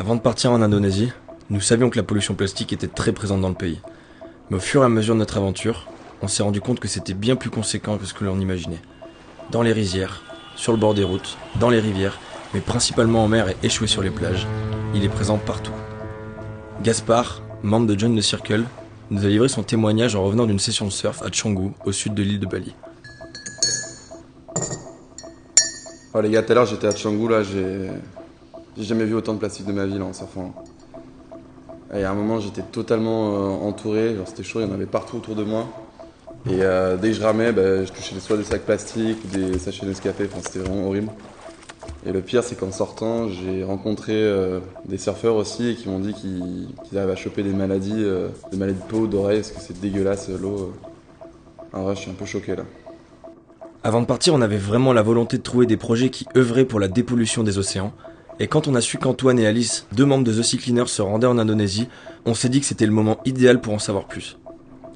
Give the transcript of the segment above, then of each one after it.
Avant de partir en Indonésie, nous savions que la pollution plastique était très présente dans le pays. Mais au fur et à mesure de notre aventure, on s'est rendu compte que c'était bien plus conséquent que ce que l'on imaginait. Dans les rizières, sur le bord des routes, dans les rivières, mais principalement en mer et échoué sur les plages, il est présent partout. Gaspard, membre de John the Circle, nous a livré son témoignage en revenant d'une session de surf à Canggu, au sud de l'île de Bali. Oh les gars, tout à l'heure j'étais à Canggu là, j'ai j'ai jamais vu autant de plastique de ma vie en surfant. Et à un moment j'étais totalement euh, entouré, genre c'était chaud, il y en avait partout autour de moi. Et euh, dès que je ramais, bah, je touchais soit des sacs plastiques des sachets Nescafé, enfin c'était vraiment horrible. Et le pire c'est qu'en sortant, j'ai rencontré euh, des surfeurs aussi qui m'ont dit qu'ils qu'ils arrivent à choper des maladies, des maladies de peau, d'oreille, parce que c'est dégueulasse l'eau. En vrai je suis un peu choqué là. Avant de partir, on avait vraiment la volonté de trouver des projets qui œuvraient pour la dépollution des océans. Et quand on a su qu'Antoine et Alice, deux membres de The Sea Cleaners, se rendaient en Indonésie, on s'est dit que c'était le moment idéal pour en savoir plus.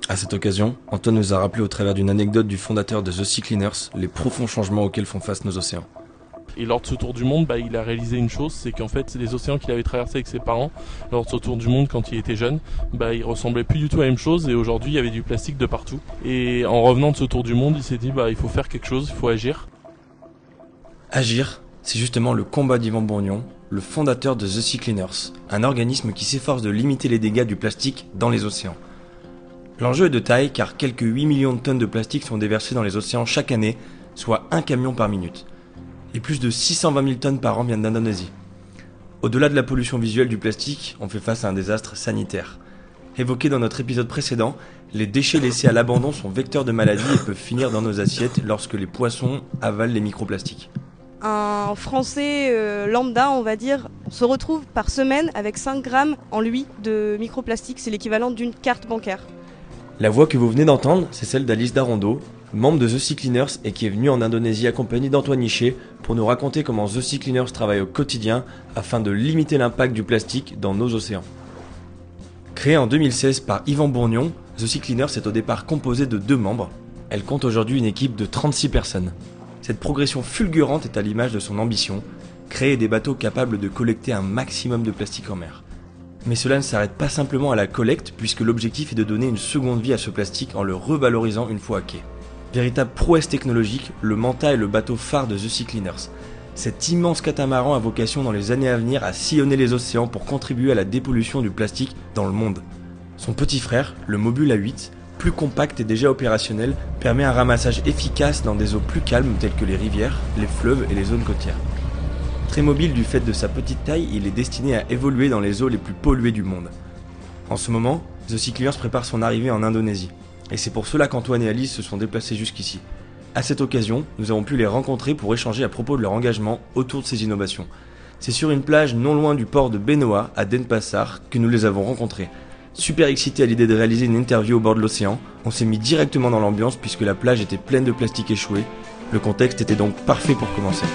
À cette occasion, Antoine nous a rappelé au travers d'une anecdote du fondateur de The Sea Cleaners les profonds changements auxquels font face nos océans. Et lors de ce tour du monde, bah, il a réalisé une chose, c'est qu'en fait, les océans qu'il avait traversés avec ses parents, lors de ce tour du monde quand il était jeune, bah, ils ressemblaient plus du tout à la même chose. Et aujourd'hui, il y avait du plastique de partout. Et en revenant de ce tour du monde, il s'est dit, bah, il faut faire quelque chose, il faut agir. Agir, c'est justement le combat d'Yvan Bourgnon, le fondateur de The Sea Cleaners, un organisme qui s'efforce de limiter les dégâts du plastique dans les océans. L'enjeu est de taille car quelques 8 millions de tonnes de plastique sont déversées dans les océans chaque année, soit un camion par minute. Et plus de 620 000 tonnes par an viennent d'Indonésie. Au-delà de la pollution visuelle du plastique, on fait face à un désastre sanitaire. Évoqué dans notre épisode précédent, les déchets laissés à l'abandon sont vecteurs de maladies et peuvent finir dans nos assiettes lorsque les poissons avalent les microplastiques. Un Français euh, lambda, on va dire, se retrouve par semaine avec 5 grammes en lui de microplastique. C'est l'équivalent d'une carte bancaire. La voix que vous venez d'entendre, c'est celle d'Alice Darondo, membre de The Sea Cleaners et qui est venue en Indonésie accompagnée d'Antoine Nichet pour nous raconter comment The Sea Cleaners travaille au quotidien afin de limiter l'impact du plastique dans nos océans. Créée en 2016 par Yvan Bourgnon, The Sea Cleaners est au départ composée de deux membres. Elle compte aujourd'hui une équipe de 36 personnes. Cette progression fulgurante est à l'image de son ambition, créer des bateaux capables de collecter un maximum de plastique en mer. Mais cela ne s'arrête pas simplement à la collecte, puisque l'objectif est de donner une seconde vie à ce plastique en le revalorisant une fois à quai. Véritable prouesse technologique, le Manta est le bateau phare de The Sea Cleaners. Cet immense catamaran a vocation dans les années à venir à sillonner les océans pour contribuer à la dépollution du plastique dans le monde. Son petit frère, le Mobule A8, plus compact et déjà opérationnel, permet un ramassage efficace dans des eaux plus calmes telles que les rivières, les fleuves et les zones côtières. Très mobile du fait de sa petite taille, il est destiné à évoluer dans les eaux les plus polluées du monde. En ce moment, The Cleaners prépare son arrivée en Indonésie. Et c'est pour cela qu'Antoine et Alice se sont déplacés jusqu'ici. À cette occasion, nous avons pu les rencontrer pour échanger à propos de leur engagement autour de ces innovations. C'est sur une plage non loin du port de Benoa, à Denpasar, que nous les avons rencontrés. Super excité à l'idée de réaliser une interview au bord de l'océan, on s'est mis directement dans l'ambiance puisque la plage était pleine de plastique échoué. Le contexte était donc parfait pour commencer.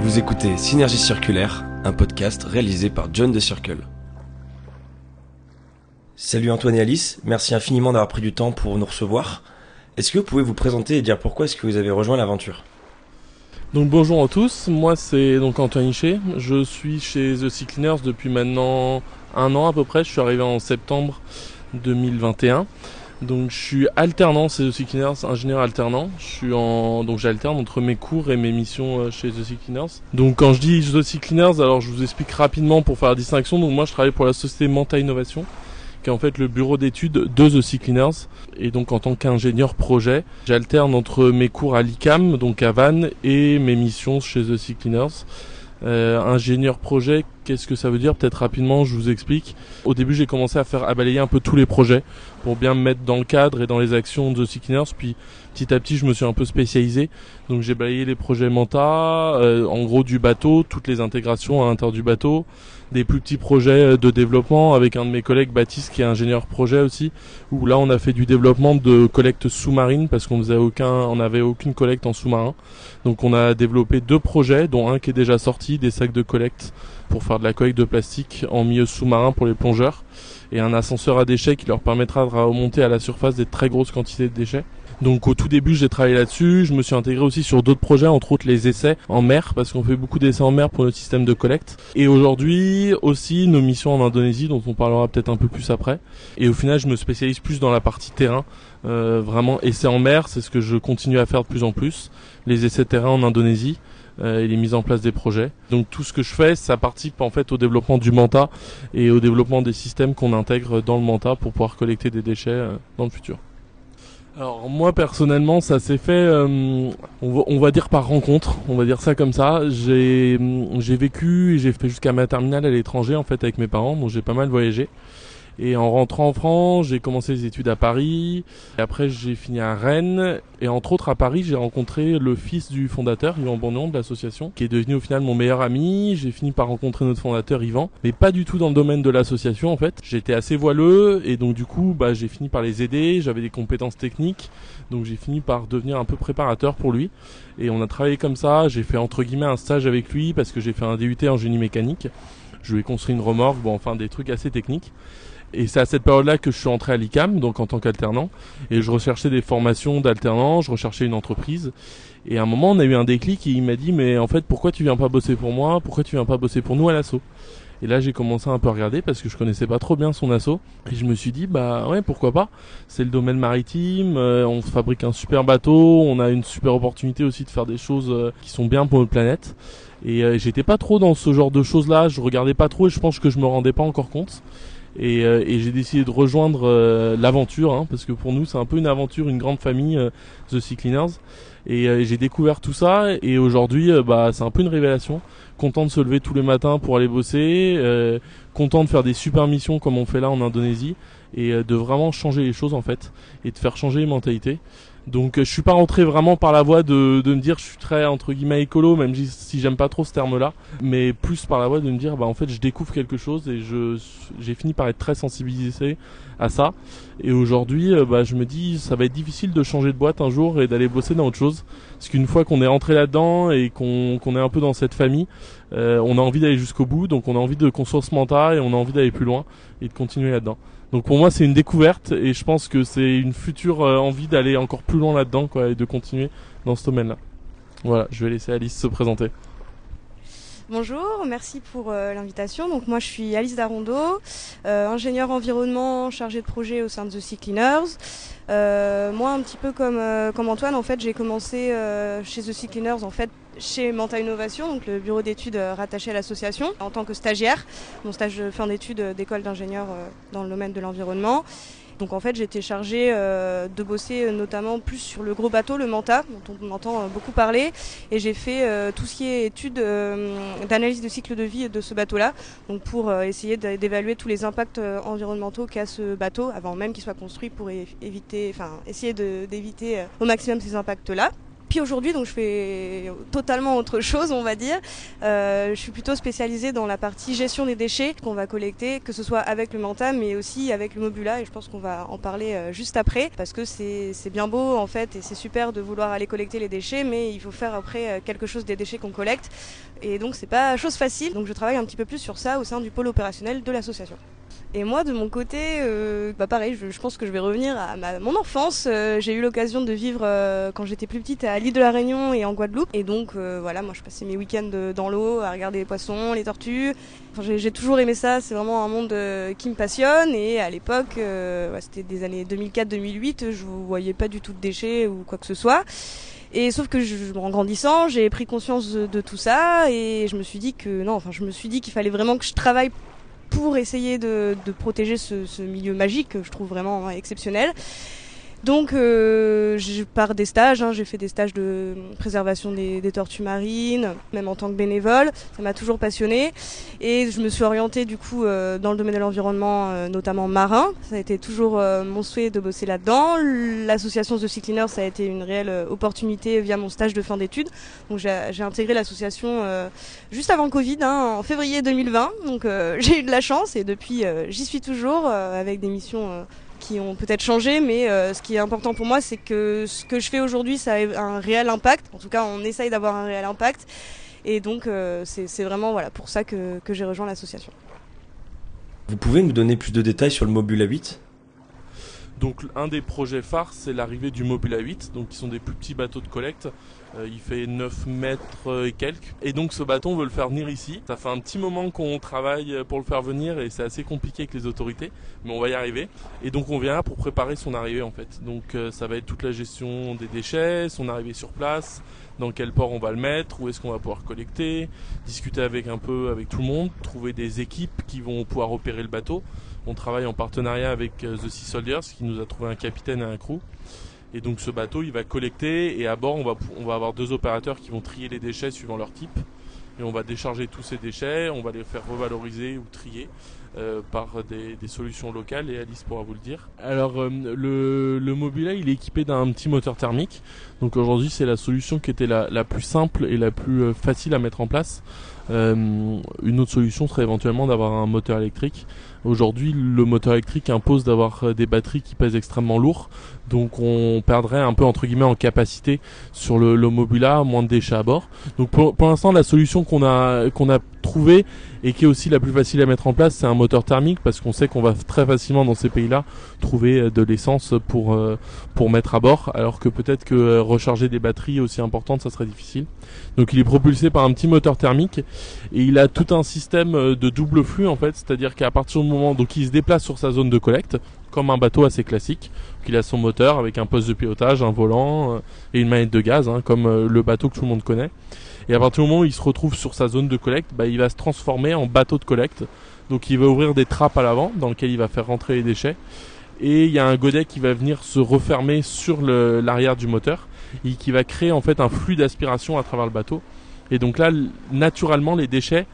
Vous écoutez Synergie Circulaire, un podcast réalisé par John The Circle. Salut Antoine et Alice, merci infiniment d'avoir pris du temps pour nous recevoir. Est-ce que vous pouvez vous présenter et dire pourquoi est-ce que vous avez rejoint l'aventure Donc bonjour à tous, moi c'est donc Antoine Hichet, je suis chez The Sea Cleaners depuis maintenant un an à peu près, je suis arrivé en septembre 2021. Donc je suis alternant chez The Sea Cleaners, ingénieur alternant. Je suis en donc j'alterne entre mes cours et mes missions euh, chez The Sea Cleaners. Donc quand je dis The Sea Cleaners, alors je vous explique rapidement pour faire la distinction. Donc moi je travaille pour la société Manta Innovation qui est en fait le bureau d'études de The Sea Cleaners. Et donc en tant qu'ingénieur projet, j'alterne entre mes cours à l'ICAM, donc à Vannes, et mes missions chez The Sea Cleaners. Euh, ingénieur projet, qu'est-ce que ça veut dire? Peut-être rapidement, je vous explique. Au début, j'ai commencé à faire à balayer un peu tous les projets pour bien me mettre dans le cadre et dans les actions de The Sea Cleaners. Puis petit à petit, je me suis un peu spécialisé. Donc j'ai balayé les projets Manta, euh, en gros du bateau, toutes les intégrations à l'intérieur du bateau, des plus petits projets de développement avec un de mes collègues Baptiste qui est ingénieur projet aussi où là on a fait du développement de collecte sous-marine parce qu'on faisait aucun on n'avait aucune collecte en sous-marin donc on a développé deux projets dont un qui est déjà sorti des sacs de collecte pour faire de la collecte de plastique en milieu sous-marin pour les plongeurs et un ascenseur à déchets qui leur permettra de remonter à la surface des très grosses quantités de déchets. Donc au tout début j'ai travaillé là-dessus, je me suis intégré aussi sur d'autres projets, entre autres les essais en mer, parce qu'on fait beaucoup d'essais en mer pour notre système de collecte. Et aujourd'hui aussi nos missions en Indonésie, dont on parlera peut-être un peu plus après. Et au final je me spécialise plus dans la partie terrain, euh, vraiment essais en mer, c'est ce que je continue à faire de plus en plus, les essais terrain en Indonésie euh, et les mises en place des projets. Donc tout ce que je fais, ça participe en fait au développement du Manta et au développement des systèmes qu'on intègre dans le Manta pour pouvoir collecter des déchets euh, dans le futur. Alors moi personnellement ça s'est fait euh, on, va, dire par rencontre, on va dire ça comme ça. J'ai j'ai vécu et j'ai fait jusqu'à ma terminale à l'étranger en fait avec mes parents, donc j'ai pas mal voyagé. Et en rentrant en France, j'ai commencé les études à Paris. Et après, j'ai fini à Rennes. Et entre autres, à Paris, j'ai rencontré le fils du fondateur, Yvan Bourgnon, de l'association, qui est devenu au final mon meilleur ami. J'ai fini par rencontrer notre fondateur, Yvan, mais pas du tout dans le domaine de l'association, en fait. J'étais assez voileux, et donc du coup, bah, j'ai fini par les aider. J'avais des compétences techniques, donc j'ai fini par devenir un peu préparateur pour lui. Et on a travaillé comme ça. J'ai fait entre guillemets un stage avec lui parce que j'ai fait un DUT en génie mécanique. Je lui ai construit une remorque, bon, enfin des trucs assez techniques. Et c'est à cette période-là que je suis entré à l'ICAM, donc en tant qu'alternant. Et je recherchais des formations d'alternant, je recherchais une entreprise. Et à un moment, on a eu un déclic et il m'a dit, mais en fait, pourquoi tu viens pas bosser pour moi? Pourquoi tu viens pas bosser pour nous à l'assaut? Et là, j'ai commencé un peu à regarder parce que je connaissais pas trop bien son assaut. Et je me suis dit, bah ouais, pourquoi pas? C'est le domaine maritime, euh, on fabrique un super bateau, on a une super opportunité aussi de faire des choses euh, qui sont bien pour notre planète. Et euh, j'étais pas trop dans ce genre de choses-là, je regardais pas trop et je pense que je me rendais pas encore compte. Et, euh, et j'ai décidé de rejoindre euh, l'aventure, hein, parce que pour nous c'est un peu une aventure, une grande famille, euh, The Sea Cleaners. Et j'ai découvert tout ça, et aujourd'hui bah, c'est un peu une révélation. Content de se lever tous les matins pour aller bosser, content de faire des super missions comme on fait là en Indonésie, et de vraiment changer les choses en fait, et de faire changer les mentalités. Donc euh, je suis pas rentré vraiment par la voie de, de me dire je suis très entre guillemets écolo, même si j'aime pas trop ce terme-là, mais plus par la voie de me dire bah en fait je découvre quelque chose et je j'ai fini par être très sensibilisé à ça. Et aujourd'hui euh, bah je me dis ça va être difficile de changer de boîte un jour et d'aller bosser dans autre chose, parce qu'une fois qu'on est rentré là-dedans et qu'on qu'on est un peu dans cette famille, euh, on a envie d'aller jusqu'au bout, donc on a envie de construire ce mental et on a envie d'aller plus loin et de continuer là-dedans. Donc pour moi c'est une découverte et je pense que c'est une future euh, envie d'aller encore plus loin là-dedans quoi et de continuer dans ce domaine-là. Voilà, je vais laisser Alice se présenter. Bonjour, merci pour euh, l'invitation. Donc moi je suis Alice Darondo, euh, ingénieure environnement chargée de projet au sein de The Sea Cleaners. moi un petit peu comme, comme Antoine en fait j'ai commencé chez The Sea Cleaners en fait chez Manta Innovation, donc le bureau d'études euh, rattaché à l'association, en tant que stagiaire, mon stage de fin d'études euh, d'école d'ingénieur euh, dans le domaine de l'environnement. Donc en fait j'étais chargée de bosser notamment plus sur le gros bateau, le Manta, dont on entend beaucoup parler. Et j'ai fait tout ce qui est études d'analyse de cycle de vie de ce bateau-là, donc pour essayer d'évaluer tous les impacts environnementaux qu'a ce bateau avant même qu'il soit construit pour éviter, enfin essayer d'éviter au maximum ces impacts-là. Puis aujourd'hui, donc je fais totalement autre chose, on va dire. Euh, je suis plutôt spécialisée dans la partie gestion des déchets qu'on va collecter, que ce soit avec le Manta, mais aussi avec le Mobula. Et je pense qu'on va en parler euh, juste après, parce que c'est bien beau en fait, et c'est super de vouloir aller collecter les déchets, mais il faut faire après euh, quelque chose des déchets qu'on collecte. Et donc c'est pas chose facile. Donc je travaille un petit peu plus sur ça au sein du pôle opérationnel de l'association. Et moi, de mon côté, euh, bah pareil, je, pense que je vais revenir à mon enfance. Euh, j'ai eu l'occasion de vivre euh, quand j'étais plus petite à l'île de la Réunion et en Guadeloupe. Et donc, voilà, moi, je passais mes week-ends dans l'eau à regarder les poissons, les tortues. Enfin, j'ai toujours aimé ça. C'est vraiment un monde qui me passionne. Et à l'époque, c'était des années 2004-2008, je voyais pas du tout de déchets ou quoi que ce soit. Et sauf que en grandissant, j'ai pris conscience de, de, tout ça et je me suis dit que non, enfin je me suis dit qu'il fallait vraiment que je travaille pour essayer de, protéger ce, milieu magique que je trouve vraiment exceptionnel. Donc, euh, je pars des stages. Hein, j'ai fait des stages de préservation des, tortues marines, même en tant que bénévole. Ça m'a toujours passionné. Et je me suis orientée du coup euh, dans le domaine de l'environnement, euh, notamment marin. Ça a été toujours mon souhait de bosser là-dedans. L'association The Sea Cleaner, ça a été une réelle opportunité via mon stage de fin d'études. Donc, j'ai intégré l'association juste avant Covid, hein, en février 2020. Donc, j'ai eu de la chance et depuis, j'y suis toujours avec des missions qui ont peut-être changé, mais euh, ce qui est important pour moi, c'est que ce que je fais aujourd'hui, ça a un réel impact. En tout cas, on essaye d'avoir un réel impact. Et donc c'est vraiment voilà, pour ça que, que j'ai rejoint l'association. Vous pouvez nous donner plus de détails sur le Mobula 8 donc un des projets phares, c'est l'arrivée du Mobula 8, donc qui sont des plus petits bateaux de collecte. Euh, il fait 9 mètres et quelques. Et donc ce bateau, on veut le faire venir ici. Ça fait un petit moment qu'on travaille pour le faire venir et c'est assez compliqué avec les autorités, mais on va y arriver. Et donc on vient pour préparer son arrivée en fait. Donc euh, ça va être toute la gestion des déchets, son arrivée sur place, dans quel port on va le mettre, où est-ce qu'on va pouvoir collecter, discuter avec un peu avec tout le monde, trouver des équipes qui vont pouvoir opérer le bateau. On travaille en partenariat avec euh, The Sea Soldiers qui nous a trouvé un capitaine et un crew. Et donc ce bateau, il va collecter et à bord, on va, on va avoir deux opérateurs qui vont trier les déchets suivant leur type. Et on va décharger tous ces déchets, on va les faire revaloriser ou trier euh, par des, solutions locales et Alice pourra vous le dire. Alors euh, le, le Mobila il est équipé d'un petit moteur thermique. Donc aujourd'hui c'est la solution qui était la, la, plus simple et la plus facile à mettre en place. Une autre solution serait éventuellement d'avoir un moteur électrique. Aujourd'hui, le moteur électrique impose d'avoir euh, des batteries qui pèsent extrêmement lourd, donc on perdrait un peu entre guillemets en capacité sur le, le Mobula, moins de déchets à bord. Donc pour, pour l'instant, la solution qu'on a qu'on a trouvée et qui est aussi la plus facile à mettre en place, c'est un moteur thermique parce qu'on sait qu'on va très facilement dans ces pays-là trouver euh, de l'essence pour euh, pour mettre à bord, alors que peut-être que euh, recharger des batteries aussi importantes, ça serait difficile. Donc il est propulsé par un petit moteur thermique et il a tout un système de double flux en fait, c'est-à-dire qu'à partir du moment donc il se déplace sur sa zone de collecte comme un bateau assez classique, qu'il a son moteur avec un poste de pilotage, un volant et une manette de gaz, hein, comme le bateau que tout le monde connaît. Et à partir du moment où il se retrouve sur sa zone de collecte, bah, il va se transformer en bateau de collecte. Donc il va ouvrir des trappes à l'avant dans lesquelles il va faire rentrer les déchets. Et il y a un godet qui va venir se refermer sur l'arrière du moteur et qui va créer en fait un flux d'aspiration à travers le bateau. Et donc là, naturellement, les déchets,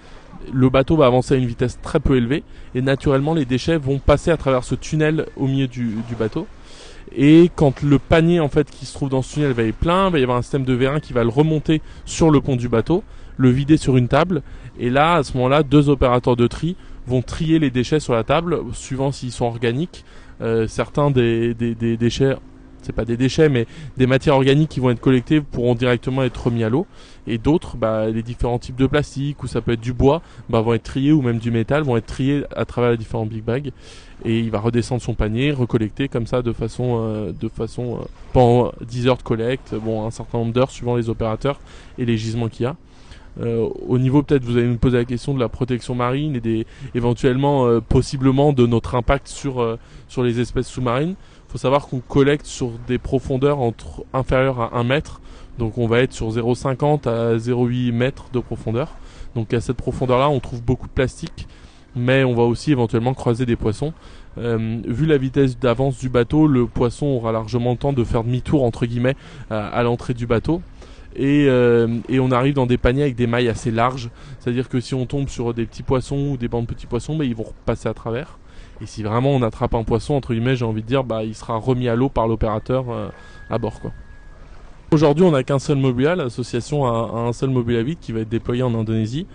le bateau va avancer à une vitesse très peu élevée et naturellement, les déchets vont passer à travers ce tunnel au milieu du bateau. Et quand le panier en fait qui se trouve dans ce tunnel va être plein, il va y avoir un système de vérin qui va le remonter sur le pont du bateau, le vider sur une table. Et là, à ce moment-là, deux opérateurs de tri vont trier les déchets sur la table, suivant s'ils sont organiques. Euh, certains des, des, des déchets c'est pas des déchets, mais des matières organiques qui vont être collectées pourront directement être remis à l'eau. Et d'autres, bah, les différents types de plastique, ou ça peut être du bois, bah, vont être triés, ou même du métal, vont être triés à travers les différents big bags. Et il va redescendre son panier, recollecter comme ça de façon, euh, euh, pendant 10 heures de collecte, bon, un certain nombre d'heures suivant les opérateurs et les gisements qu'il y a. Euh, au niveau peut-être vous allez nous poser la question de la protection marine et des éventuellement possiblement de notre impact sur sur les espèces sous-marines faut savoir qu'on collecte sur des profondeurs entre inférieures à 1 mètre. Donc on va être sur 0,50 à 0,8 mètres de profondeur. Donc à cette profondeur-là, on trouve beaucoup de plastique, mais on va aussi éventuellement croiser des poissons. Euh, vu la vitesse d'avance du bateau, le poisson aura largement le temps de faire demi-tour entre guillemets à, l'entrée du bateau. Et, euh, et, on arrive dans des paniers avec des mailles assez larges. C'est-à-dire que si on tombe sur des petits poissons ou des bancs de petits poissons, bah, ils vont passer à travers. Et si vraiment on attrape un poisson, entre guillemets, j'ai envie de dire, bah, il sera remis à l'eau par l'opérateur euh, à bord. quoi. Aujourd'hui, on n'a qu'un seul Mobula, l'association a, un seul Mobula vide qui va être déployé en Indonésie.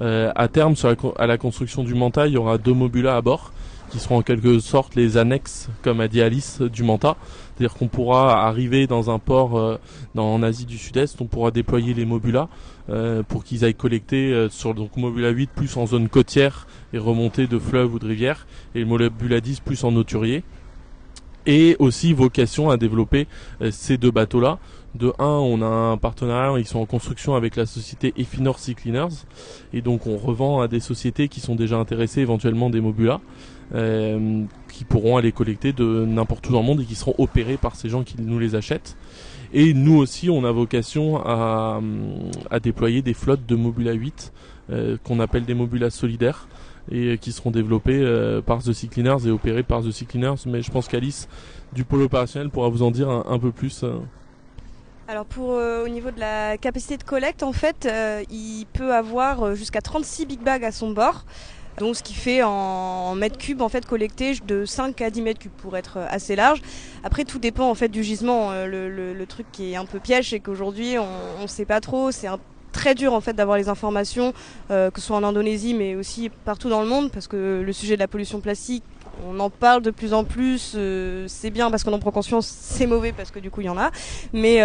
Euh, à terme, à la construction du Manta, il y aura deux Mobula à bord, qui seront en quelque sorte les annexes, comme a dit Alice, du Manta. C'est-à-dire qu'on pourra arriver dans un port euh, dans, en Asie du Sud-Est, on pourra déployer les Mobula euh, pour qu'ils aillent collecter euh, sur donc Mobula 8 plus en zone côtière et remonter de fleuves ou de rivières, et le Mobula 10 plus en auturier. Et aussi vocation à développer ces deux bateaux-là. De un, on a un partenariat, ils sont en construction avec la société Efinor Sea Cleaners, et donc on revend à des sociétés qui sont déjà intéressées éventuellement des Mobula. Euh, qui pourront aller collecter de n'importe où dans le monde et qui seront opérés par ces gens qui nous les achètent. Et nous aussi, on a vocation à, à déployer des flottes de Mobula 8 euh, qu'on appelle des Mobula solidaires et qui seront développés euh, par The Sea Cleaners et opérés par The Sea Cleaners. Mais je pense qu'Alice du pôle opérationnel pourra vous en dire un, peu plus. Alors pour au niveau de la capacité de collecte, en fait, il peut avoir jusqu'à 36 big bags à son bord. Donc ce qui fait en mètres cubes en fait collecté de 5 à 10 mètres cubes pour être assez large. Après tout dépend en fait du gisement. Euh, le, truc qui est un peu piège c'est qu'aujourd'hui on ne sait pas trop. C'est très dur en fait d'avoir les informations, euh, que ce soit en Indonésie mais aussi partout dans le monde parce que le sujet de la pollution plastique on en parle de plus en plus. c'est bien parce qu'on en prend conscience, c'est mauvais parce que du coup il y en a. Mais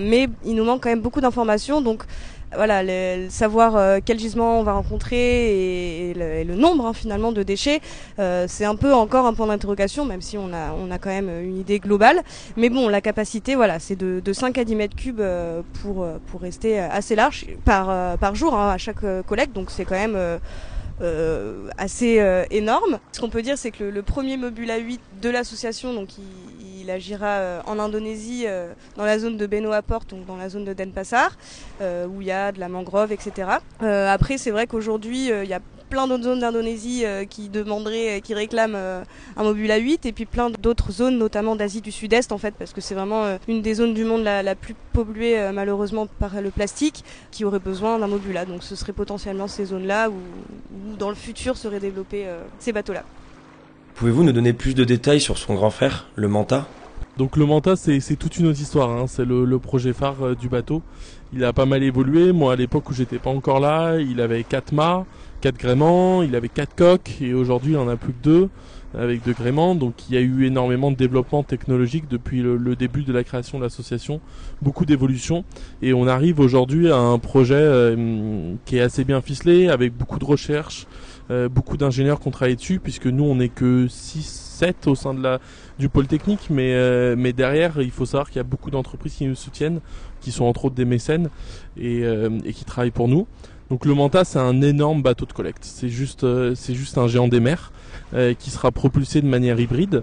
mais il nous manque quand même beaucoup d'informations. Donc voilà, le, savoir euh, quel gisement on va rencontrer et, le, nombre hein, finalement de déchets, euh, c'est un peu encore un point d'interrogation, même si on a, on a quand même une idée globale. Mais bon, la capacité, voilà, c'est de, de 5 à 10 mètres cubes euh, pour, pour rester assez large par, par jour hein, à chaque collecte, donc c'est quand même euh, assez euh, énorme. Ce qu'on peut dire, c'est que le, premier Mobula 8 de l'association, donc il, agira euh, en Indonésie, dans la zone de Benoa Port, donc dans la zone de Denpasar, où il y a de la mangrove, etc. après, c'est vrai qu'aujourd'hui, il y a plein d'autres zones d'Indonésie euh, qui demanderaient, euh, qui réclament euh, un Mobula 8 et puis plein d'autres zones, notamment d'Asie du Sud-Est en fait, parce que c'est vraiment une des zones du monde la, plus polluée malheureusement par le plastique qui aurait besoin d'un Mobula. Donc ce serait potentiellement ces zones-là où, dans le futur seraient développés ces bateaux-là. Pouvez-vous nous donner plus de détails sur son grand frère, le Manta? Donc le Manta, c'est toute une autre histoire. Hein. C'est le, projet phare du bateau. Il a pas mal évolué. Moi, à l'époque où j'étais pas encore là, il avait 4 mâts, 4 gréements, il avait 4 coques et aujourd'hui il en a plus que 2 avec deux gréements. Donc il y a eu énormément de développement technologique depuis le, début de la création de l'association, beaucoup d'évolution et on arrive aujourd'hui à un projet euh, qui est assez bien ficelé avec beaucoup de recherches, euh, beaucoup d'ingénieurs qui ont travaillé dessus puisque nous on n'est que 6 7 au sein de la du pôle technique mais euh, mais derrière il faut savoir qu'il y a beaucoup d'entreprises qui nous soutiennent qui sont entre autres des mécènes et, et qui travaillent pour nous. Donc le Manta, c'est un énorme bateau de collecte. C'est juste, euh, c'est juste un géant des mers euh, qui sera propulsé de manière hybride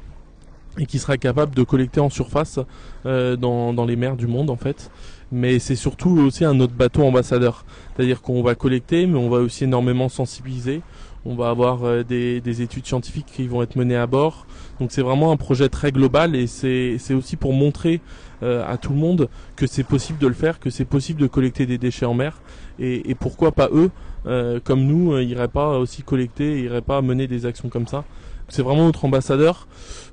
et qui sera capable de collecter en surface euh, dans, dans, les mers du monde en fait. Mais c'est surtout aussi un autre bateau ambassadeur. C'est-à-dire qu'on va collecter, mais on va aussi énormément sensibiliser. On va avoir des, des, études scientifiques qui vont être menées à bord. Donc c'est vraiment un projet très global et c'est aussi pour montrer à tout le monde que c'est possible de le faire, que c'est possible de collecter des déchets en mer et, pourquoi pas eux, euh, comme nous, euh, iraient pas aussi collecter, iraient pas mener des actions comme ça. C'est vraiment notre ambassadeur.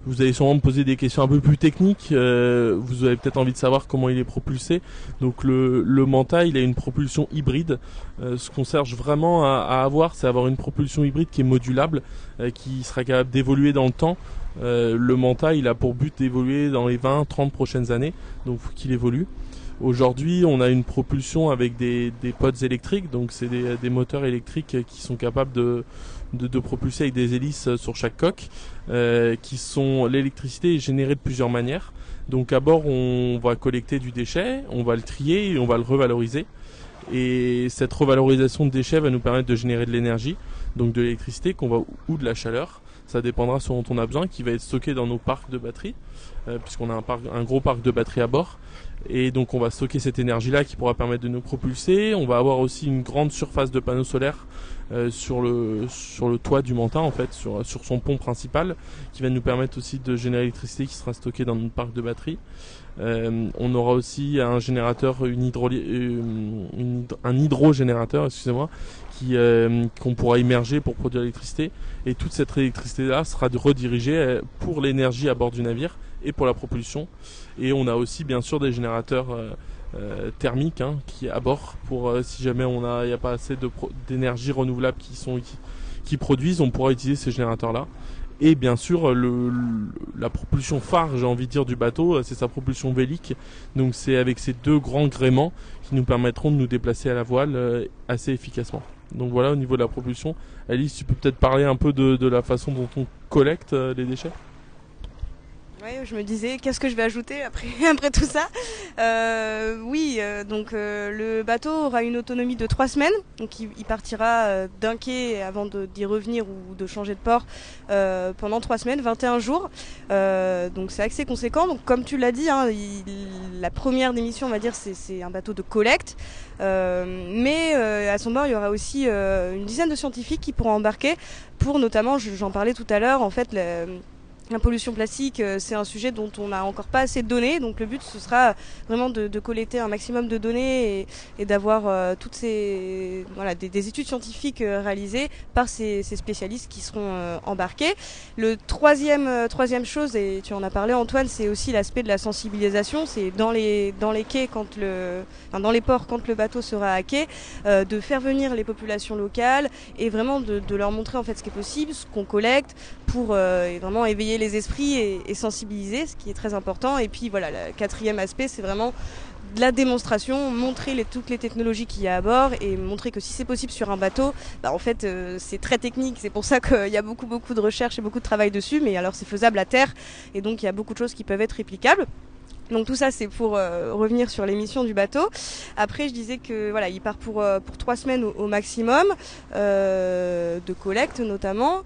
Vous allez sûrement me poser des questions un peu plus techniques. Euh, vous avez peut-être envie de savoir comment il est propulsé. Donc le, le Manta, il a une propulsion hybride. ce qu'on cherche vraiment à, à avoir, c'est avoir une propulsion hybride qui est modulable, qui sera capable d'évoluer dans le temps. le Manta, il a pour but d'évoluer dans les 20-30 prochaines années. Donc faut qu'il évolue. Aujourd'hui, on a une propulsion avec des, des pods électriques, donc c'est des, des, moteurs électriques qui sont capables de, de, propulser avec des hélices sur chaque coque, euh, qui sont l'électricité est générée de plusieurs manières. Donc à bord, on va collecter du déchet, on va le trier et on va le revaloriser. Et cette revalorisation de déchets va nous permettre de générer de l'énergie, donc de l'électricité qu'on va ou de la chaleur. Ça dépendra ce dont on a besoin, qui va être stocké dans nos parcs de batteries, euh, puisqu'on a un, un gros parc de batteries à bord. Et donc on va stocker cette énergie-là qui pourra permettre de nous propulser. On va avoir aussi une grande surface de panneaux solaires euh, sur le sur le toit du Manta en fait, sur sur son pont principal, qui va nous permettre aussi de générer l'électricité qui sera stockée dans notre parc de batterie. Euh, on aura aussi un générateur, une hydro, euh, un hydrogénérateur, excusez-moi, qui qu'on pourra immerger pour produire l'électricité. Et toute cette électricité-là sera redirigée pour l'énergie à bord du navire et pour la propulsion. Et on a aussi bien sûr des générateurs euh, euh, thermiques hein, qui à bord pour euh, si jamais on a il n'y a pas assez d'énergie renouvelable qui sont qui, produisent, on pourra utiliser ces générateurs là. Et bien sûr, le, la propulsion phare, j'ai envie de dire, du bateau, c'est sa propulsion vélique. Donc c'est avec ces deux grands gréements qui nous permettront de nous déplacer à la voile assez efficacement. Donc voilà au niveau de la propulsion. Alice, tu peux peut-être parler un peu de la façon dont on collecte les déchets? Je me disais, qu'est-ce que je vais ajouter après, après tout ça euh, Oui, euh, donc euh, le bateau aura une autonomie de trois semaines, donc il, partira d'un quai avant d'y revenir ou de changer de port pendant trois semaines, 21 jours. donc c'est assez conséquent. Donc comme tu l'as dit, hein, la première démission, on va dire, c'est un bateau de collecte. mais à son bord, il y aura aussi une dizaine de scientifiques qui pourront embarquer pour notamment, j'en parlais tout à l'heure, en fait, le, la pollution plastique, euh, c'est un sujet dont on n'a encore pas assez de données. Donc le but, ce sera vraiment de, collecter un maximum de données et, d'avoir euh, toutes ces voilà des, études scientifiques euh, réalisées par ces, spécialistes qui seront embarqués. Le troisième troisième chose, et tu en as parlé Antoine, c'est aussi l'aspect de la sensibilisation. C'est dans les dans les quais quand le dans les ports quand le bateau sera à quai, de faire venir les populations locales et vraiment de, de, leur montrer en fait ce qui est possible, ce qu'on collecte pour vraiment éveiller les esprits et, sensibiliser, ce qui est très important. Et puis voilà, le quatrième aspect, c'est vraiment de la démonstration, montrer toutes les technologies qu'il y a à bord et montrer que si c'est possible sur un bateau, bah en fait euh, c'est très technique, c'est pour ça qu'il y a beaucoup beaucoup de recherche et beaucoup de travail dessus, mais alors c'est faisable à terre et donc il y a beaucoup de choses qui peuvent être réplicables. Donc tout ça c'est pour euh, revenir sur l'émission du bateau. Après je disais que voilà il part pour euh, pour trois semaines au, maximum euh, de collecte notamment.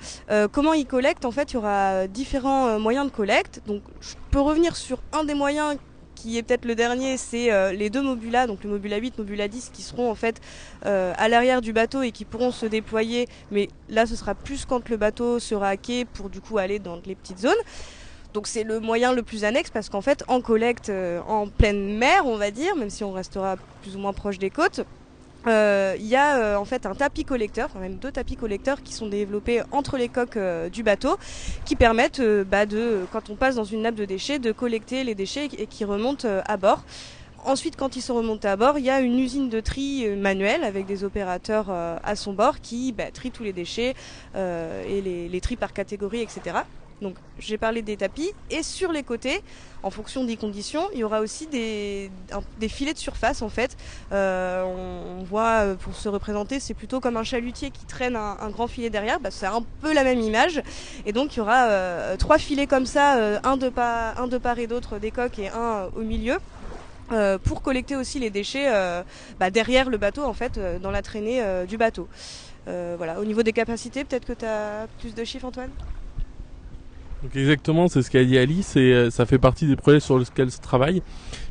comment il collecte? En fait il y aura différents moyens de collecte. Donc je peux revenir sur un des moyens qui est peut-être le dernier, c'est les deux mobulas, donc le mobula 8, mobula 10, qui seront en fait à l'arrière du bateau et qui pourront se déployer. Mais là, ce sera plus quand le bateau sera à quai pour du coup aller dans les petites zones. Donc c'est le moyen le plus annexe parce qu'en fait en collecte euh, en pleine mer on va dire, même si on restera plus ou moins proche des côtes, euh, il y a euh, en fait un tapis collecteur, enfin même deux tapis collecteurs qui sont développés entre les coques du bateau, qui permettent bah, de, quand on passe dans une nappe de déchets, de collecter les déchets et qui remontent à bord. Ensuite, quand ils sont remontés à bord, il y a une usine de tri manuelle avec des opérateurs à son bord qui bah, trient tous les déchets et les, les trient par catégorie, etc. Donc j'ai parlé des tapis et sur les côtés, en fonction des conditions, il y aura aussi des, filets de surface en fait. Euh, on, voit euh, pour se représenter, c'est plutôt comme un chalutier qui traîne un, grand filet derrière. Bah, c'est un peu la même image. Et donc il y aura euh, trois filets comme ça, un, de part et d'autre des coques et un au milieu. pour collecter aussi les déchets bah, derrière le bateau en fait dans la traînée du bateau. voilà. Au niveau des capacités, peut-être que tu as plus de chiffres Antoine? Donc exactement, c'est ce qu'a dit Alice et euh, ça fait partie des projets sur lesquels se travaille,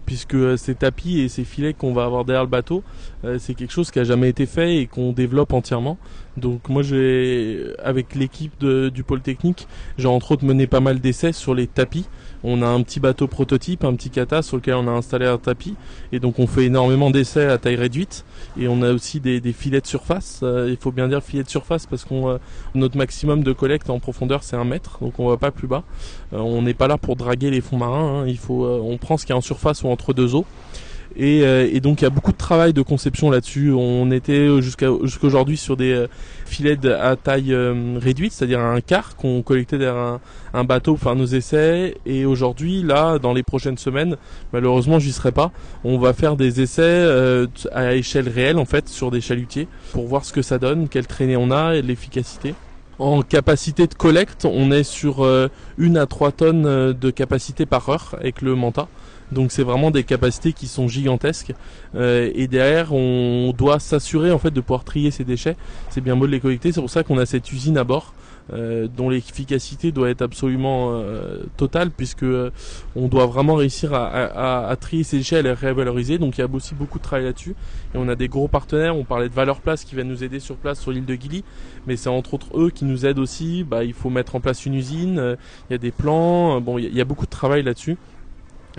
puisque euh, ces tapis et ces filets qu'on va avoir derrière le bateau, euh, c'est quelque chose qui a jamais été fait et qu'on développe entièrement. Donc moi j'ai, avec l'équipe du pôle technique, j'ai entre autres mené pas mal d'essais sur les tapis on a un petit bateau prototype, un petit kata sur lequel on a installé un tapis. Et donc on fait énormément d'essais à taille réduite. Et on a aussi des, filets de surface. Euh, il faut bien dire filets de surface parce qu'on euh, notre maximum de collecte en profondeur c'est un mètre, donc on va pas plus bas. Euh, on n'est pas là pour draguer les fonds marins. Hein. Il faut, on prend ce qui est en surface ou entre deux eaux. Euh, et, donc il y a beaucoup de travail de conception là-dessus. On était jusqu'à jusqu'aujourd'hui sur des euh, filets à taille euh, réduite, c'est-à-dire un quart qu'on collectait derrière un, bateau pour faire nos essais. Et aujourd'hui, là, dans les prochaines semaines, malheureusement, j'y serai pas. On va faire des essais à échelle réelle en fait sur des chalutiers pour voir ce que ça donne, quelle traînée on a et l'efficacité. En capacité de collecte, on est sur une à trois tonnes de capacité par heure avec le Manta. Donc c'est vraiment des capacités qui sont gigantesques. Euh, et derrière, on doit s'assurer en fait de pouvoir trier ces déchets. C'est bien beau de les collecter. C'est pour ça qu'on a cette usine à bord. Euh, dont l'efficacité doit être absolument euh, totale puisque on doit vraiment réussir à, trier ces déchets et les révaloriser donc il y a aussi beaucoup de travail là-dessus et on a des gros partenaires on parlait de Valeur Place qui va nous aider sur place sur l'île de Gilly mais c'est entre autres eux qui nous aident aussi bah, il faut mettre en place une usine il y a des plans bon il y a beaucoup de travail là-dessus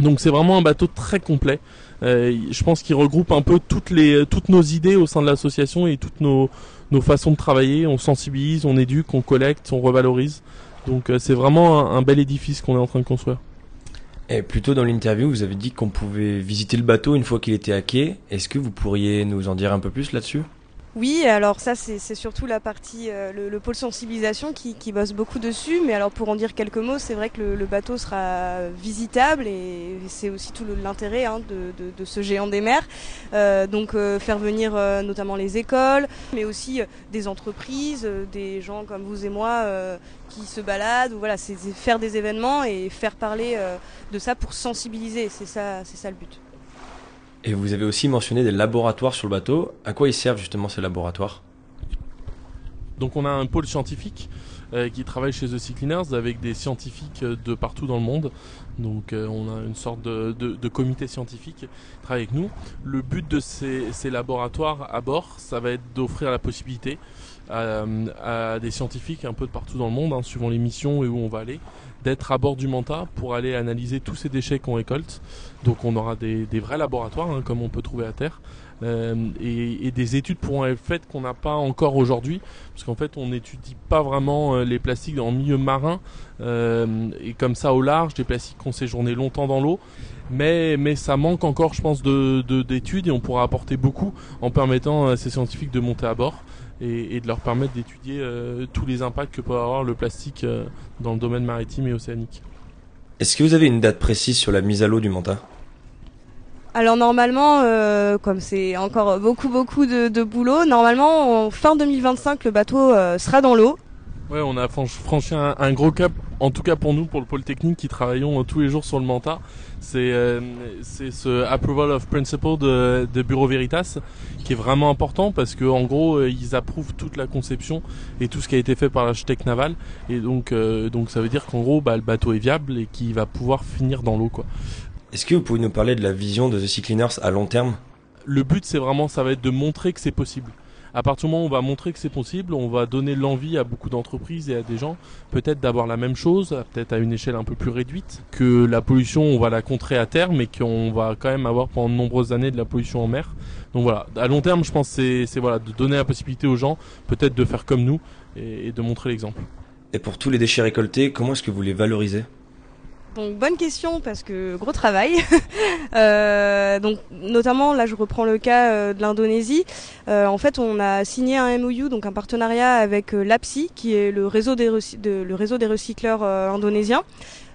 donc c'est vraiment un bateau très complet. Euh, je pense qu'il regroupe un peu toutes les toutes nos idées au sein de l'association et toutes nos nos façons de travailler. On sensibilise, on éduque, on collecte, on revalorise. Donc euh, c'est vraiment un, bel édifice qu'on est en train de construire. Et plutôt dans l'interview, vous avez dit qu'on pouvait visiter le bateau une fois qu'il était à quai. Est-ce que vous pourriez nous en dire un peu plus là-dessus? Oui, alors ça c'est surtout la partie, euh, le, pôle sensibilisation qui, bosse beaucoup dessus, mais alors pour en dire quelques mots, c'est vrai que le, bateau sera visitable et c'est aussi tout l'intérêt hein, de, ce géant des mers. Euh, donc euh, faire venir notamment les écoles, mais aussi des entreprises, des gens comme vous et moi qui se baladent, ou voilà, c'est faire des événements et faire parler de ça pour sensibiliser, c'est ça, c'est ça le but. Et vous avez aussi mentionné des laboratoires sur le bateau. À quoi ils servent justement ces laboratoires? Donc on a un pôle scientifique qui travaille chez The Sea avec des scientifiques de partout dans le monde. Donc on a une sorte de, comité scientifique qui travaille avec nous. Le but de ces, ces laboratoires à bord, ça va être d'offrir la possibilité à, des scientifiques un peu de partout dans le monde, hein, suivant les missions et où on va aller, d'être à bord du Manta pour aller analyser tous ces déchets qu'on récolte. Donc on aura des, vrais laboratoires, hein, comme on peut trouver à terre, euh, et, des études pourront être faites qu'on n'a pas encore aujourd'hui, parce qu'en fait on n'étudie pas vraiment euh, les plastiques en milieu marin, euh, et comme ça au large, des plastiques qui ont séjourné longtemps dans l'eau. Mais, mais ça manque encore, je pense, d'études de, d'études et on pourra apporter beaucoup en permettant à ces scientifiques de monter à bord et, de leur permettre d'étudier tous les impacts que peut avoir le plastique dans le domaine maritime et océanique. Est-ce que vous avez une date précise sur la mise à l'eau du Manta? Alors normalement, euh, comme c'est encore beaucoup beaucoup de, boulot, normalement en fin 2025 le bateau sera dans l'eau. Ouais, on a franchi un, gros cap, en tout cas pour nous, pour le pôle technique qui travaillons tous les jours sur le Manta. C'est euh, ce approval of principle de, de, Bureau Veritas qui est vraiment important parce que en gros euh, ils approuvent toute la conception et tout ce qui a été fait par l'architecte naval et donc euh, donc ça veut dire qu'en gros bah, le bateau est viable et qu'il va pouvoir finir dans l'eau quoi. Est-ce que vous pouvez nous parler de la vision de The Sea Cleaners à long terme? Le but c'est vraiment ça va être de montrer que c'est possible à partir du moment où on va montrer que c'est possible, on va donner l'envie à beaucoup d'entreprises et à des gens peut-être d'avoir la même chose, peut-être à une échelle un peu plus réduite, que la pollution on va la contrer à terme et qu'on va quand même avoir pendant de nombreuses années de la pollution en mer. Donc voilà, à long terme je pense c'est voilà de donner la possibilité aux gens peut-être de faire comme nous et de montrer l'exemple. Et pour tous les déchets récoltés, comment est-ce que vous les valorisez? Donc bonne question parce que gros travail. euh, donc notamment là je reprends le cas euh, de l'Indonésie. Euh, en fait on a signé un MOU donc un partenariat avec l'APSI qui est le réseau des, recycleurs indonésiens.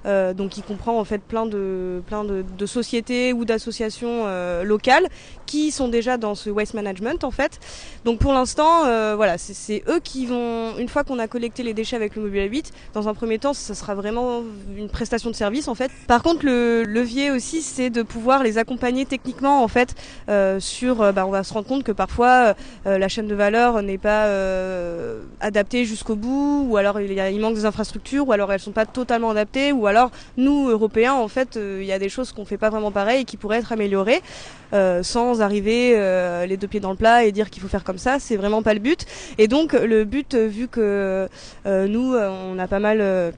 Donc qui comprend en fait plein de plein de, sociétés ou d'associations locales qui sont déjà dans ce waste management en fait. Donc pour l'instant, euh, voilà, c'est eux qui vont une fois qu'on a collecté les déchets avec le mobile à 8, dans un premier temps, ça sera vraiment une prestation de service en fait. Par contre, le levier aussi, c'est de pouvoir les accompagner techniquement en fait sur. Bah, on va se rendre compte que parfois la chaîne de valeur n'est pas adaptée jusqu'au bout, ou alors il, y a, il manque des infrastructures, ou alors elles sont pas totalement adaptées, ou alors nous, Européens, en fait, euh, il y a des choses qu'on fait pas vraiment pareil et qui pourraient être améliorées euh, arriver euh, les deux pieds dans le plat et dire qu'il faut faire comme ça. C'est vraiment pas le but. Et donc, le but, vu que nous, on a pas mal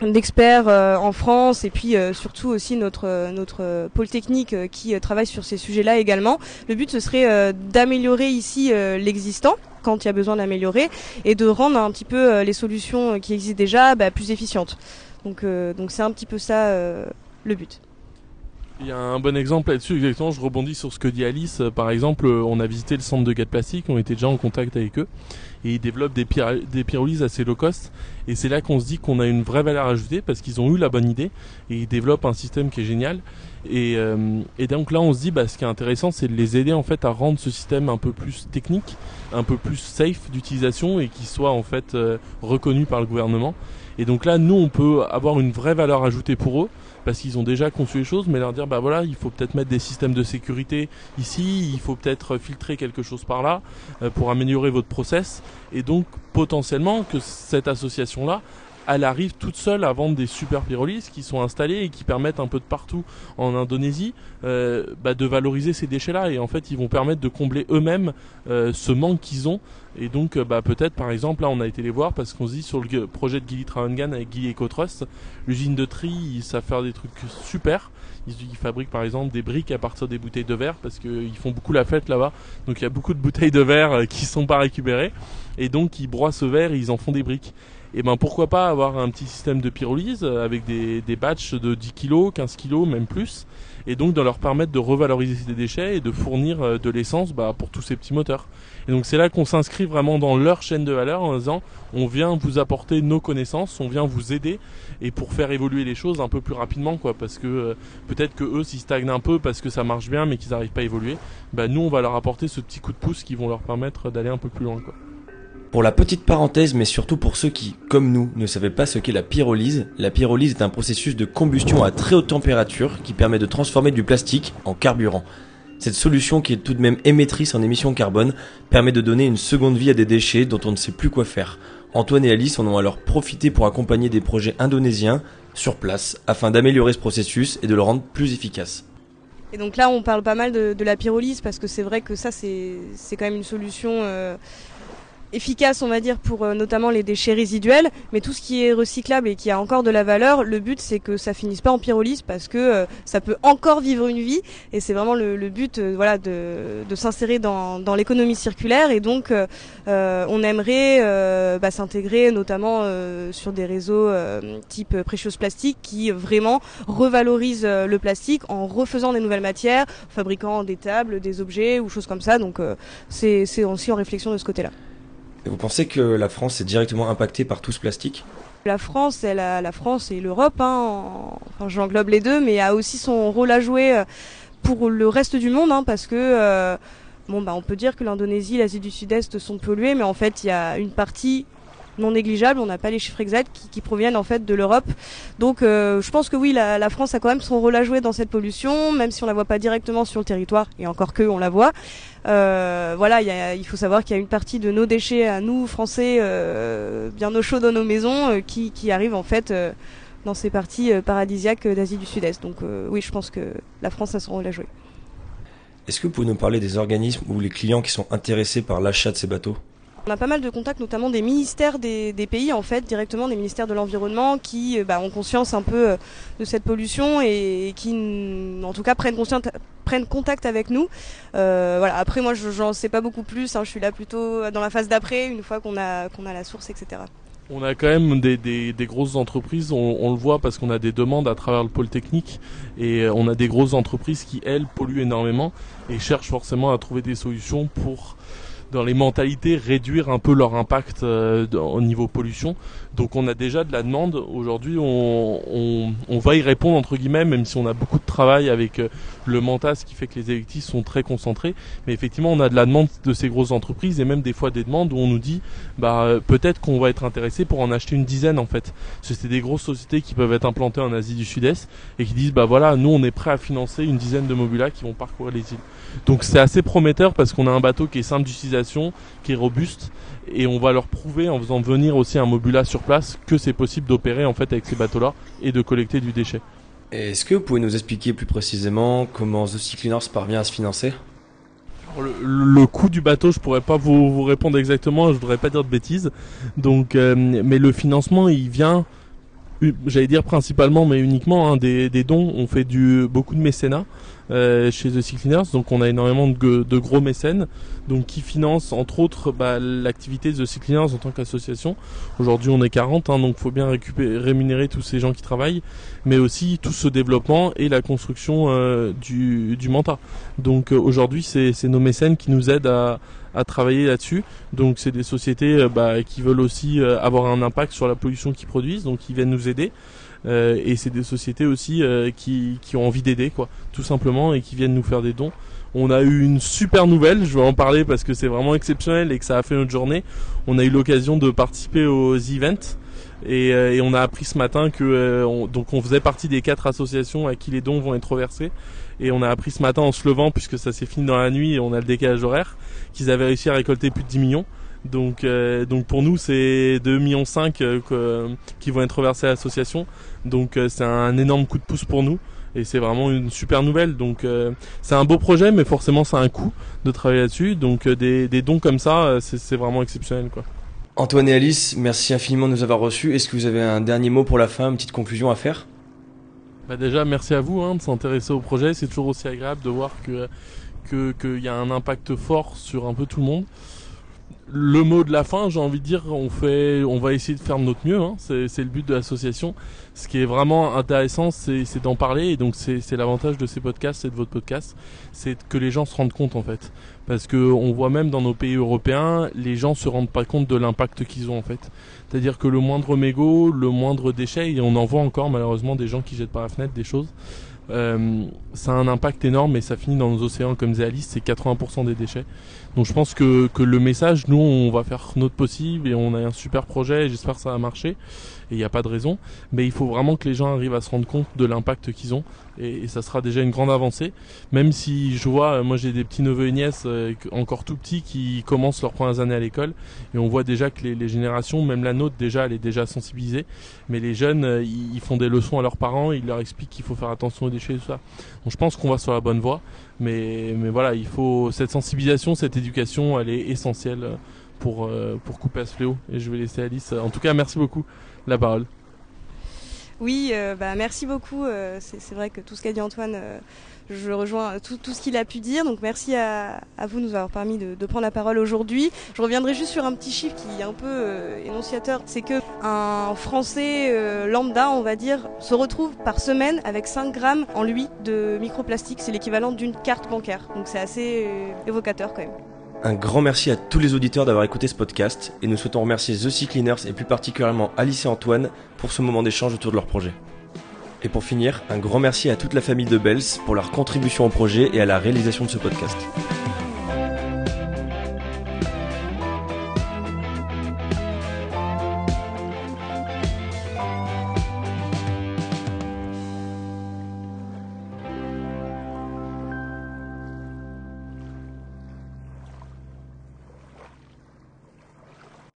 d'experts en France et puis surtout aussi notre notre pôle technique qui travaille sur ces sujets-là également. Le but ce serait d'améliorer ici l'existant quand il y a besoin d'améliorer et de rendre un petit peu les solutions qui existent déjà bah, plus efficientes. Donc euh, donc c'est un petit peu ça euh, le but. Il y a un bon exemple là-dessus, exactement. Je rebondis sur ce que dit Alice. Euh, par exemple, on a visité le centre de gaz plastique, on était déjà en contact avec eux, et ils développent des, des pyrolyses assez low cost. Et c'est là qu'on se dit qu'on a une vraie valeur ajoutée parce qu'ils ont eu la bonne idée et ils développent un système qui est génial. Et, et donc là, on se dit, bah, ce qui est intéressant, c'est de les aider en fait à rendre ce système un peu plus technique, un peu plus safe d'utilisation et qui soit en fait reconnu par le gouvernement. Et donc là, nous, on peut avoir une vraie valeur ajoutée pour eux parce qu'ils ont déjà conçu les choses, mais leur dire bah voilà, il faut peut-être mettre des systèmes de sécurité ici, il faut peut-être filtrer quelque chose par là euh, pour améliorer votre process, et donc potentiellement que cette association là elle arrive toute seule à vendre des super pyrolyses qui sont installées et qui permettent un peu de partout en Indonésie euh, bah, de valoriser ces déchets-là. Et en fait, ils vont permettre de combler eux-mêmes euh, ce manque qu'ils ont. Et donc, euh, bah, peut-être, par exemple, là, on a été les voir parce qu'on se dit sur le projet de Gilly Travangan avec Gilly EcoTrust, l'usine de tri, ils savent faire des trucs super. Ils, fabriquent par exemple des briques à partir des bouteilles de verre parce qu'ils font beaucoup la fête là-bas. Donc il y a beaucoup de bouteilles de verre qui sont pas récupérées. Et donc ils broient ce verre et ils en font des briques et ben pourquoi pas avoir un petit système de pyrolyse avec des, des batchs de 10 kg, 15 kg, même plus, et donc de leur permettre de revaloriser ces déchets et de fournir euh, de l'essence bah, pour tous ces petits moteurs. Et donc c'est là qu'on s'inscrit vraiment dans leur chaîne de valeur en disant on vient vous apporter nos connaissances, on vient vous aider et pour faire évoluer les choses un peu plus rapidement quoi parce que euh, peut-être que eux s'ils stagnent un peu parce que ça marche bien mais qu'ils n'arrivent pas à évoluer, bah nous on va leur apporter ce petit coup de pouce qui vont leur permettre d'aller un peu plus loin quoi. Pour la petite parenthèse, mais surtout pour ceux qui, comme nous, ne savaient pas ce qu'est la pyrolyse, la pyrolyse est un processus de combustion à très haute température qui permet de transformer du plastique en carburant. Cette solution, qui est tout de même émettrice en émissions carbone, permet de donner une seconde vie à des déchets dont on ne sait plus quoi faire. Antoine et Alice en ont alors profité pour accompagner des projets indonésiens sur place afin d'améliorer ce processus et de le rendre plus efficace. Et donc là, on parle pas mal de, la pyrolyse parce que c'est vrai que ça, c'est quand même une solution euh, efficace, on va dire, pour euh, notamment les déchets résiduels. Mais tout ce qui est recyclable et qui a encore de la valeur, le but c'est que ça finisse pas en pyrolyse parce que euh, ça peut encore vivre une vie. Et c'est vraiment le, but, euh, voilà, de, de s'insérer dans, dans l'économie circulaire. Et donc, on aimerait bah, s'intégrer notamment sur des réseaux type Precious Plastique qui vraiment revalorisent le plastique en refaisant des nouvelles matières, fabriquant des tables, des objets ou choses comme ça. Donc, c'est aussi en réflexion de ce côté-là. Vous pensez que la France est directement impactée par tout ce plastique? La France, elle la France et l'Europe, hein, enfin, j'englobe les deux, mais a aussi son rôle à jouer euh, pour le reste du monde, hein, parce que euh, bon, bah, on peut dire que l'Indonésie, l'Asie du Sud-Est sont polluées, mais en fait, il y a une partie non négligeable, on n'a pas les chiffres exacts, qui, proviennent en fait de l'Europe. Donc euh, je pense que oui, la, France a quand même son rôle à jouer dans cette pollution, même si on la voit pas directement sur le territoire, et encore que on la voit. Euh, voilà, il faut savoir qu'il y a une partie de nos déchets à nous, Français, euh, bien au chaud dans nos maisons, qui, qui arrivent en fait dans ces parties paradisiaques d'Asie du Sud-Est. Donc oui, je pense que la France a son rôle à jouer. Est-ce que vous pouvez nous parler des organismes ou les clients qui sont intéressés par l'achat de ces bateaux? On a pas mal de contacts, notamment des ministères des, pays, en fait, directement des ministères de l'environnement, qui euh, bah, ont conscience un peu euh, de cette pollution et, qui, en tout cas, prennent, prennent contact avec nous. Euh, voilà. Après, moi, j'en sais pas beaucoup plus. Hein. je suis là plutôt dans la phase d'après, une fois qu'on a, qu'on a la source, etc. On a quand même des, grosses entreprises, on, le voit parce qu'on a des demandes à travers le pôle technique et on a des grosses entreprises qui, elles, polluent énormément et cherchent forcément à trouver des solutions pour dans les mentalités réduire un peu leur impact euh, au niveau pollution. Donc on a déjà de la demande. Aujourd'hui, on, va y répondre entre guillemets, même si on a beaucoup de travail avec euh, le Mentas, qui fait que les effectifs sont très concentrés. Mais effectivement, on a de la demande de ces grosses entreprises et même des fois des demandes où on nous dit, bah euh, peut-être qu'on va être intéressé pour en acheter une dizaine en fait. C'est des grosses sociétés qui peuvent être implantées en Asie du Sud-Est et qui disent, bah voilà, nous on est prêt à financer une dizaine de mobulas qui vont parcourir les îles. Donc c'est assez prometteur parce qu'on a un bateau qui est simple d'utilisation, qui est robuste et on va leur prouver en faisant venir aussi un mobula sur place que c'est possible d'opérer en fait avec ces bateaux-là et de collecter du déchet. Est-ce que vous pouvez nous expliquer plus précisément comment The Cleaners parvient à se financer? Le, coût du bateau, je pourrais pas vous, répondre exactement, je voudrais pas dire de bêtises. Donc, euh, mais le financement, il vient, j'allais dire principalement, mais uniquement hein, des, des, dons. On fait du beaucoup de mécénat. Euh, chez The Sea Cleaners. Donc on a énormément de, gros mécènes donc qui financent entre autres bah, l'activité de The Sea Cleaners en tant qu'association. Aujourd'hui on est 40, hein, donc faut bien récupérer, rémunérer tous ces gens qui travaillent, mais aussi tout ce développement et la construction euh, du, du Manta. Donc euh, aujourd'hui c'est nos mécènes qui nous aident à, à travailler là-dessus. Donc c'est des sociétés bah, qui veulent aussi avoir un impact sur la pollution qu'ils produisent, donc ils viennent nous aider. Euh, et c'est des sociétés aussi euh, qui, qui ont envie d'aider, quoi, tout simplement, et qui viennent nous faire des dons. On a eu une super nouvelle, je vais en parler parce que c'est vraiment exceptionnel et que ça a fait notre journée. On a eu l'occasion de participer aux events. Et, euh, et, on a appris ce matin que on, donc on faisait partie des quatre associations à qui les dons vont être versés et on a appris ce matin en se levant puisque ça s'est fini dans la nuit et on a le décalage horaire qu'ils avaient réussi à récolter plus de 10 millions donc, euh, donc pour nous, c'est 2,5 millions euh, qui vont être reversés à l'association. Donc euh, c'est un énorme coup de pouce pour nous. Et c'est vraiment une super nouvelle. Donc c'est un beau projet, mais forcément ça a un coût de travailler là-dessus. Donc des, des, dons comme ça, c'est vraiment exceptionnel. Quoi. Antoine et Alice, merci infiniment de nous avoir reçus. Est-ce que vous avez un dernier mot pour la fin, une petite conclusion à faire? Bah Déjà, merci à vous hein, de s'intéresser au projet. C'est toujours aussi agréable de voir que qu'il y a un impact fort sur un peu tout le monde le mot de la fin, j'ai envie de dire, on fait, on va essayer de faire de notre mieux. Hein. C'est, le but de l'association. Ce qui est vraiment intéressant, c'est, d'en parler. Et donc, c'est, l'avantage de ces podcasts et de votre podcast, c'est que les gens se rendent compte en fait, parce que on voit même dans nos pays européens, les gens se rendent pas compte de l'impact qu'ils ont en fait. C'est-à-dire que le moindre mégot, le moindre déchet, et on en voit encore malheureusement des gens qui jettent par la fenêtre des choses. Euh, ça a un impact énorme et ça finit dans nos océans comme disait c'est 80% des déchets. Donc je pense que, que le message, nous on va faire notre possible et on a un super projet et j'espère que ça va marcher et il n'y a pas de raison. Mais il faut vraiment que les gens arrivent à se rendre compte de l'impact qu'ils ont et, ça sera déjà une grande avancée. Même si je vois, euh, moi j'ai des petits neveux et nièces euh, encore tout petits qui commencent leurs premières années à l'école et on voit déjà que les, générations, même la nôtre déjà, elle est déjà sensibilisée. Mais les jeunes, euh, ils, font des leçons à leurs parents, ils leur expliquent qu'il faut faire attention aux déchets et tout ça. Donc je pense qu'on va sur la bonne voie. Mais, mais voilà, il faut cette sensibilisation, cette éducation, elle est essentielle pour, pour couper à ce fléau. Et je vais laisser Alice. En tout cas, merci beaucoup. La parole. Oui, euh, bah, merci beaucoup. Euh, c'est vrai que tout ce qu'a dit Antoine, euh, je rejoins tout, tout ce qu'il a pu dire. Donc merci à, vous de nous avoir permis de, prendre la parole aujourd'hui. Je reviendrai juste sur un petit chiffre qui est un peu énonciateur. C'est que un Français lambda, on va dire, se retrouve par semaine avec 5 grammes en lui de microplastique. C'est l'équivalent d'une carte bancaire. Donc c'est assez évocateur quand même. Un grand merci à tous les auditeurs d'avoir écouté ce podcast et nous souhaitons remercier The Sea Cleaners et plus particulièrement Alice et Antoine pour ce moment d'échange autour de leur projet. Et pour finir, un grand merci à toute la famille de Bells pour leur contribution au projet et à la réalisation de ce podcast.